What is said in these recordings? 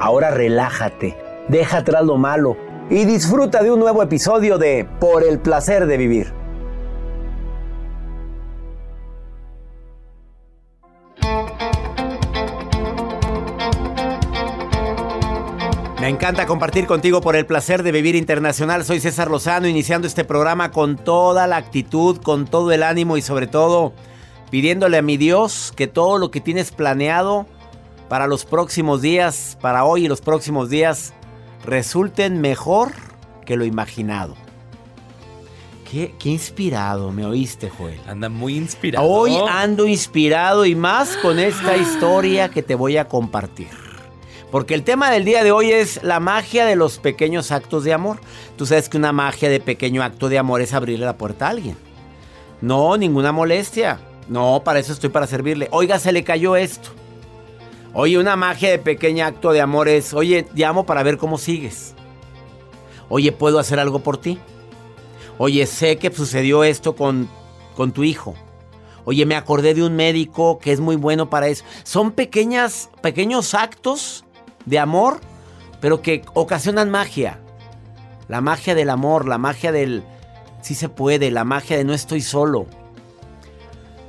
Ahora relájate, deja atrás lo malo y disfruta de un nuevo episodio de Por el placer de vivir. Me encanta compartir contigo por el placer de vivir internacional. Soy César Lozano, iniciando este programa con toda la actitud, con todo el ánimo y sobre todo pidiéndole a mi Dios que todo lo que tienes planeado para los próximos días, para hoy y los próximos días, resulten mejor que lo imaginado. Qué, qué inspirado, me oíste, Joel. Anda muy inspirado. Hoy ando inspirado y más con esta historia que te voy a compartir. Porque el tema del día de hoy es la magia de los pequeños actos de amor. Tú sabes que una magia de pequeño acto de amor es abrirle la puerta a alguien. No, ninguna molestia. No, para eso estoy para servirle. Oiga, se le cayó esto. Oye, una magia de pequeño acto de amor es, oye, llamo para ver cómo sigues. Oye, ¿puedo hacer algo por ti? Oye, sé que sucedió esto con, con tu hijo. Oye, me acordé de un médico que es muy bueno para eso. Son pequeñas, pequeños actos de amor, pero que ocasionan magia. La magia del amor, la magia del sí se puede, la magia de no estoy solo.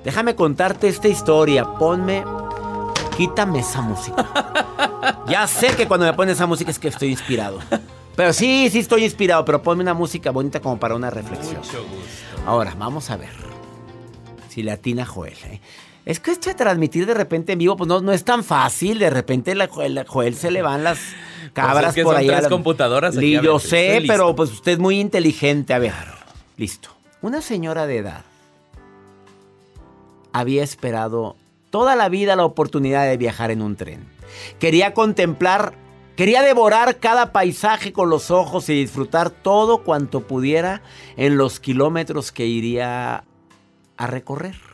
Déjame contarte esta historia. Ponme, quítame esa música. ya sé que cuando me pones esa música es que estoy inspirado. Pero sí, sí estoy inspirado, pero ponme una música bonita como para una reflexión. Ahora, vamos a ver si le atina Joel. ¿eh? Es que esto de transmitir de repente en vivo, pues no, no es tan fácil. De repente la Joel, Joel se le van las cabras Pues es que por son ahí. tres a la- computadoras aquí yo sé, pero pues usted es muy inteligente. A ver, listo. Una señora de edad había esperado toda la vida la oportunidad de viajar en un tren. Quería contemplar, quería devorar cada paisaje con los ojos y disfrutar todo cuanto pudiera en los kilómetros que iría a recorrer.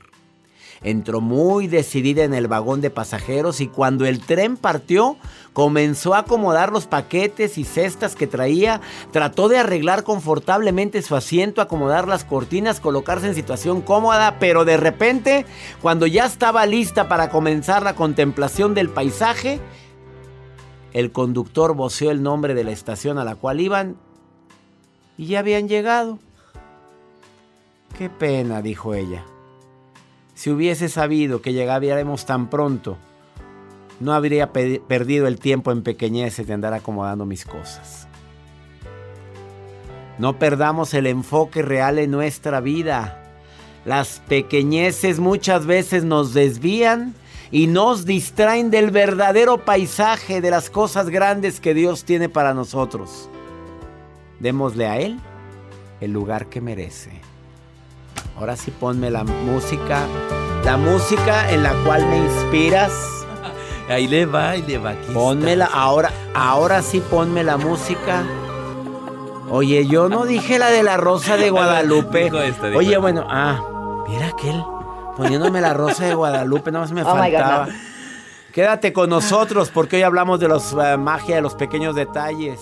Entró muy decidida en el vagón de pasajeros y cuando el tren partió, comenzó a acomodar los paquetes y cestas que traía, trató de arreglar confortablemente su asiento, acomodar las cortinas, colocarse en situación cómoda, pero de repente, cuando ya estaba lista para comenzar la contemplación del paisaje, el conductor voceó el nombre de la estación a la cual iban y ya habían llegado. Qué pena, dijo ella. Si hubiese sabido que llegaríamos tan pronto, no habría pe- perdido el tiempo en pequeñeces de andar acomodando mis cosas. No perdamos el enfoque real en nuestra vida. Las pequeñeces muchas veces nos desvían y nos distraen del verdadero paisaje, de las cosas grandes que Dios tiene para nosotros. Démosle a Él el lugar que merece. Ahora sí ponme la música, la música en la cual me inspiras. Ahí le va, ahí le va. Aquí Pónmela, ahora, ahora sí ponme la música. Oye, yo no dije la de la rosa de Guadalupe. Dijo esta, dijo Oye, bueno, ah, mira aquel poniéndome la rosa de Guadalupe, nada más me Oh God, faltaba. Quédate con nosotros porque hoy hablamos de los eh, magia de los pequeños detalles.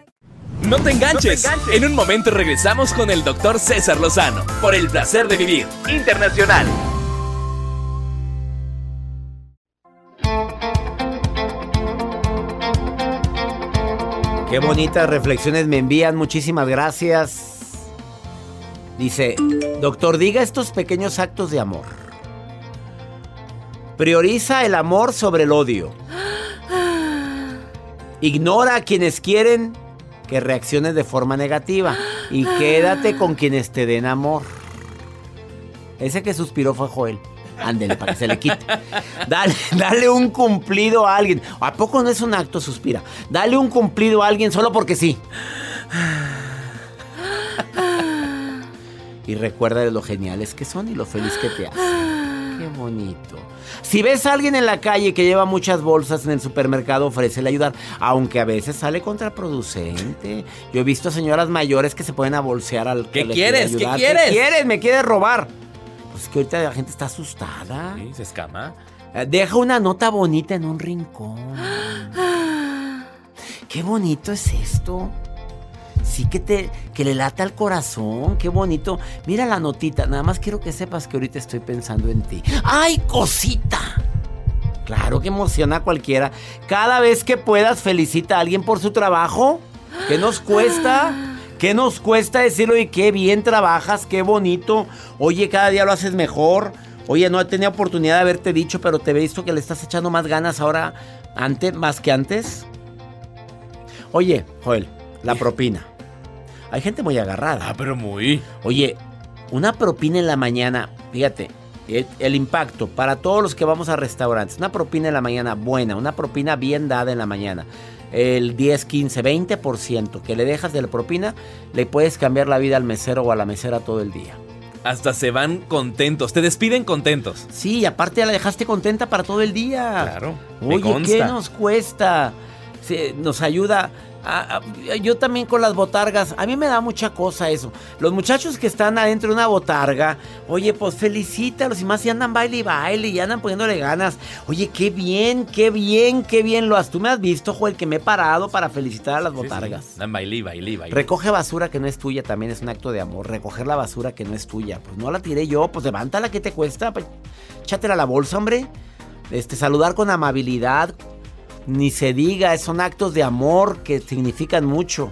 No te enganches. En un momento regresamos con el doctor César Lozano por el placer de vivir internacional. Qué bonitas reflexiones me envían, muchísimas gracias. Dice, doctor, diga estos pequeños actos de amor. Prioriza el amor sobre el odio. Ignora a quienes quieren que reacciones de forma negativa y quédate con quienes te den amor. Ese que suspiró fue Joel. Ándele para que se le quite. Dale, dale un cumplido a alguien. ¿A poco no es un acto suspira? Dale un cumplido a alguien solo porque sí. Y recuerda de lo geniales que son y lo feliz que te hacen. Qué bonito. Si ves a alguien en la calle que lleva muchas bolsas en el supermercado, ofrécele ayudar, aunque a veces sale contraproducente. Yo he visto señoras mayores que se pueden a bolsear al que ¿Qué le quiere quieres? ¿Qué ayudar. quieres? quieres? ¿Me quieres robar? Pues que ahorita la gente está asustada. Sí, se escama. Eh, Deja una nota bonita en un rincón. Qué bonito es esto. Sí que te que le lata al corazón, qué bonito. Mira la notita, nada más quiero que sepas que ahorita estoy pensando en ti. ¡Ay, cosita! Claro que emociona a cualquiera. Cada vez que puedas felicita a alguien por su trabajo. ¿Qué nos cuesta? ¿Qué nos cuesta decirlo y qué bien trabajas, qué bonito? Oye, cada día lo haces mejor. Oye, no tenido oportunidad de haberte dicho, pero te he visto que le estás echando más ganas ahora, antes, más que antes. Oye, Joel, la propina. Hay gente muy agarrada. Ah, pero muy. Oye, una propina en la mañana, fíjate, el, el impacto para todos los que vamos a restaurantes. Una propina en la mañana buena, una propina bien dada en la mañana. El 10, 15, 20% que le dejas de la propina, le puedes cambiar la vida al mesero o a la mesera todo el día. Hasta se van contentos. Te despiden contentos. Sí, aparte ya la dejaste contenta para todo el día. Claro. me Oye, consta. ¿qué nos cuesta? Se- nos ayuda. A- a- yo también con las botargas, a mí me da mucha cosa eso. Los muchachos que están adentro de una botarga, oye, pues felicítalos y más si andan baile y baile y andan poniéndole ganas. Oye, qué bien, qué bien, qué bien lo has. Tú me has visto, Joel, que me he parado para felicitar a las Sí, sí. botargas. Dan baile, baile, baile. Recoge basura que no es tuya, también es un acto de amor. Recoger la basura que no es tuya. Pues no la tiré yo, pues levántala, ¿qué te cuesta? Pues, échatela a la bolsa, hombre. Este, saludar con amabilidad. Ni se diga, son actos de amor que significan mucho.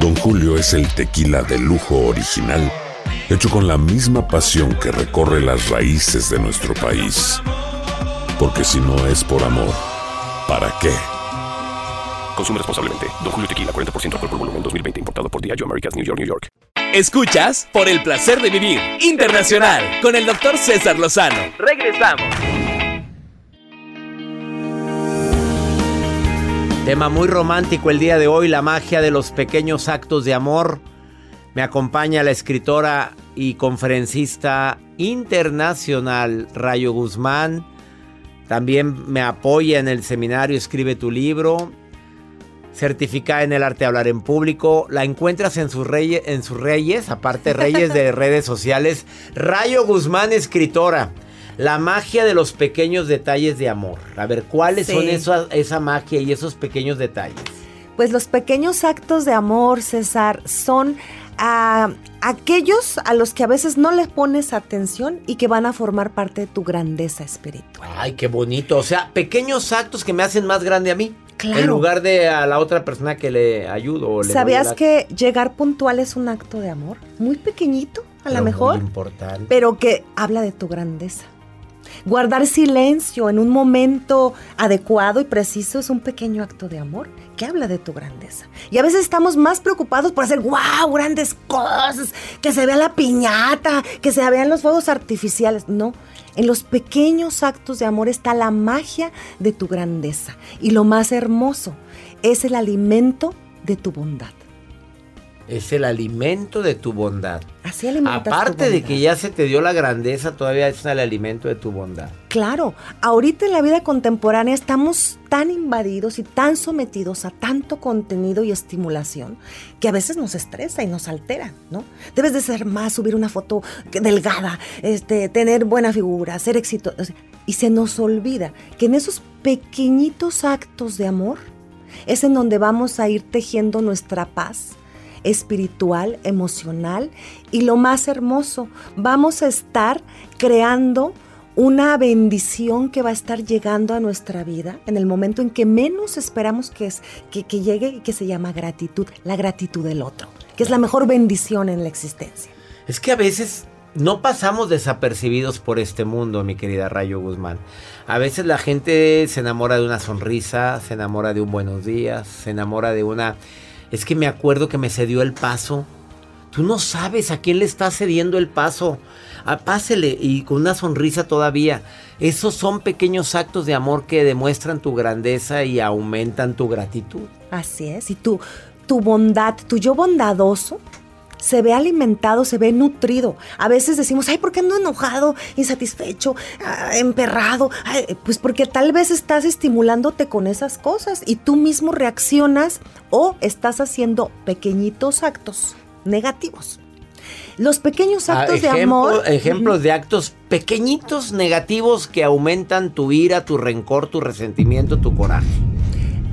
Don Julio es el tequila de lujo original, hecho con la misma pasión que recorre las raíces de nuestro país. Porque si no es por amor, ¿para qué? Consume responsablemente. Don Julio Tequila, 40% alcohol por volumen, 2020. Importado por Diageo Americas, New York, New York. Escuchas por el placer de vivir internacional con el doctor César Lozano. Regresamos. Tema muy romántico el día de hoy, la magia de los pequeños actos de amor. Me acompaña la escritora y conferencista internacional Rayo Guzmán. También me apoya en el seminario Escribe tu libro. Certificada en el arte de hablar en público. La encuentras en sus reyes, en sus reyes aparte reyes de redes sociales. Rayo Guzmán, escritora. La magia de los pequeños detalles de amor. A ver, ¿cuáles Sí. son esa, esa magia y esos pequeños detalles? Pues los pequeños actos de amor, César, son ah, aquellos a los que a veces no les pones atención y que van a formar parte de tu grandeza espiritual. Ay, qué bonito. O sea, pequeños actos que me hacen más grande a mí. Claro. En lugar de a la otra persona que le ayudo. o le ¿Sabías la- que llegar puntual es un acto de amor? Muy pequeñito, a lo muy mejor, importante. pero que habla de tu grandeza. Guardar silencio en un momento adecuado y preciso es un pequeño acto de amor que habla de tu grandeza. Y a veces estamos más preocupados por hacer, wow, grandes cosas, que se vea la piñata, que se vean los fuegos artificiales. No, en los pequeños actos de amor está la magia de tu grandeza. Y lo más hermoso es el alimento de tu bondad. Es el alimento de tu bondad. Así alimentas tu Aparte de bondad. que ya se te dio la grandeza, todavía es el alimento de tu bondad. Claro, ahorita en la vida contemporánea estamos tan invadidos y tan sometidos a tanto contenido y estimulación que a veces nos estresa y nos altera, ¿no? Debes de ser más, subir una foto delgada, este, tener buena figura, ser exitoso. Y se nos olvida que en esos pequeñitos actos de amor es en donde vamos a ir tejiendo nuestra paz espiritual, emocional y lo más hermoso, vamos a estar creando una bendición que va a estar llegando a nuestra vida en el momento en que menos esperamos que, es, que, que llegue y que se llama gratitud, la gratitud del otro, que es la mejor bendición en la existencia. Es que a veces no pasamos desapercibidos por este mundo, mi querida Rayo Guzmán. A veces la gente se enamora de una sonrisa, se enamora de un buenos días, se enamora de una... Es que me acuerdo que me cedió el paso. Tú no sabes a quién le estás cediendo el paso. Ah, pásele y con una sonrisa todavía. Esos son pequeños actos de amor que demuestran tu grandeza y aumentan tu gratitud. Así es, y tu, tu bondad, tu yo bondadoso, se ve alimentado, se ve nutrido. A veces decimos, ay, ¿por qué ando enojado, insatisfecho, ah, emperrado? Ay, pues porque tal vez estás estimulándote con esas cosas y tú mismo reaccionas o estás haciendo pequeñitos actos negativos. Los pequeños Ah, actos de amor. Ejemplos de actos pequeñitos negativos que aumentan tu ira, tu rencor, tu resentimiento, tu coraje.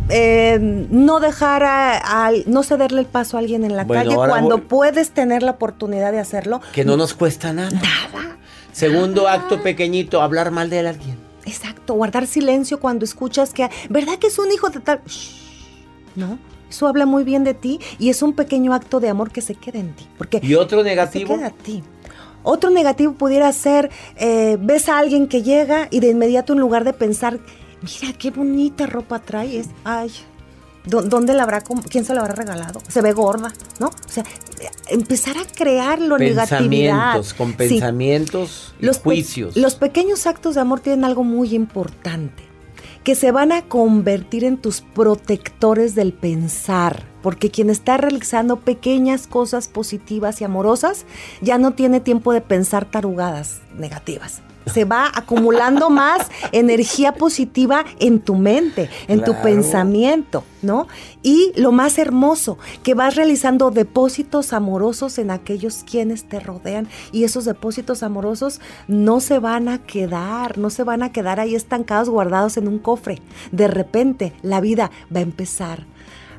Eh, no dejar a, a- no cederle el paso a alguien en la Bueno, calle cuando voy- puedes tener la oportunidad de hacerlo. Que no nos cuesta nada. Nada. Segundo acto pequeñito, hablar mal de alguien. Exacto, guardar silencio cuando escuchas que, ¿verdad que es un hijo de tal? Shh, no, eso habla muy bien de ti y es un pequeño acto de amor que se queda en ti. Porque ¿Y otro se negativo? queda a ti. Otro negativo pudiera ser, eh, ves a alguien que llega y de inmediato en lugar de pensar, mira qué bonita ropa traes, ay, ¿Dó- ¿Dónde la habrá, quién se la habrá regalado? Se ve gorda, ¿no? O sea, empezar a crear lo negatividad. Pensamientos, con Sí. pensamientos y Los pe- juicios. los pequeños actos de amor tienen algo muy importante, que se van a convertir en tus protectores del pensar, porque quien está realizando pequeñas cosas positivas y amorosas ya no tiene tiempo de pensar tarugadas negativas. Se va acumulando más energía positiva en tu mente, en tu pensamiento, ¿no? Y lo más hermoso, que vas realizando depósitos amorosos en aquellos quienes te rodean y esos depósitos amorosos no se van a quedar, no se van a quedar ahí estancados, guardados en un cofre. De repente la vida va a empezar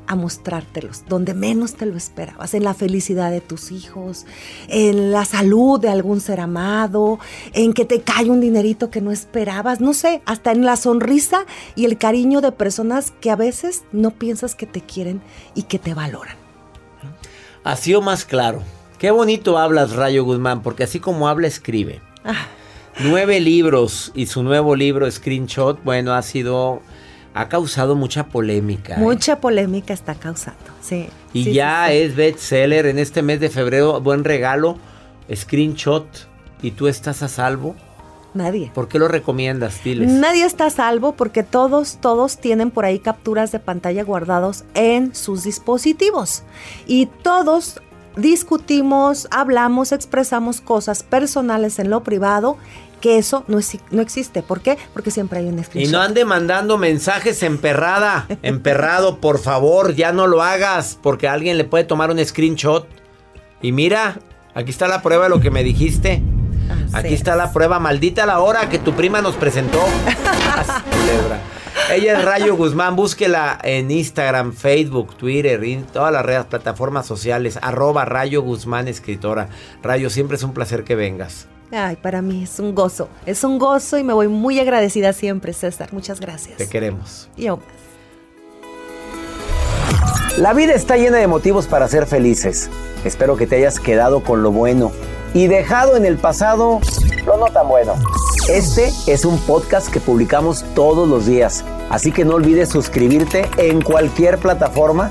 a mostrártelos donde menos te lo esperabas, en la felicidad de tus hijos, en la salud de algún ser amado, en que te cae un dinerito que no esperabas, no sé, hasta en la sonrisa y el cariño de personas que a veces no piensas que te quieren y que te valoran. Así o más claro. Qué bonito hablas, Rayo Guzmán, porque así como habla, escribe. Ah. Nueve libros y su nuevo libro, Screenshot, bueno, ha sido. Ha causado mucha polémica. ¿eh? Mucha polémica está causando, sí. Y sí, ya sí, sí. es bestseller en este mes de febrero. Buen regalo. Screenshot. ¿Y tú estás a salvo? Nadie. ¿Por qué lo recomiendas? Diles. Nadie está a salvo porque todos, todos tienen por ahí capturas de pantalla guardados en sus dispositivos. Y todos discutimos, hablamos, expresamos cosas personales en lo privado, que eso no, es- no existe. ¿Por qué? Porque siempre hay un Y screenshot. no ande mandando mensajes emperrada, emperrado, por favor, ya no lo hagas, porque alguien le puede tomar un screenshot. Y mira, aquí está la prueba de lo que me dijiste. Aquí está la prueba, maldita la hora que tu prima nos presentó. Ella es Rayo Guzmán, búsquela en Instagram, Facebook, Twitter y en todas las redes, plataformas sociales, arroba Rayo Guzmán Escritora. Rayo, siempre es un placer que vengas. Ay, para mí es un gozo. Es un gozo y me voy muy agradecida siempre, César. Muchas gracias. Te queremos. Yo. La vida está llena de motivos para ser felices. Espero que te hayas quedado con lo bueno y dejado en el pasado lo no tan bueno. Este es un podcast que publicamos todos los días, así que no olvides suscribirte en cualquier plataforma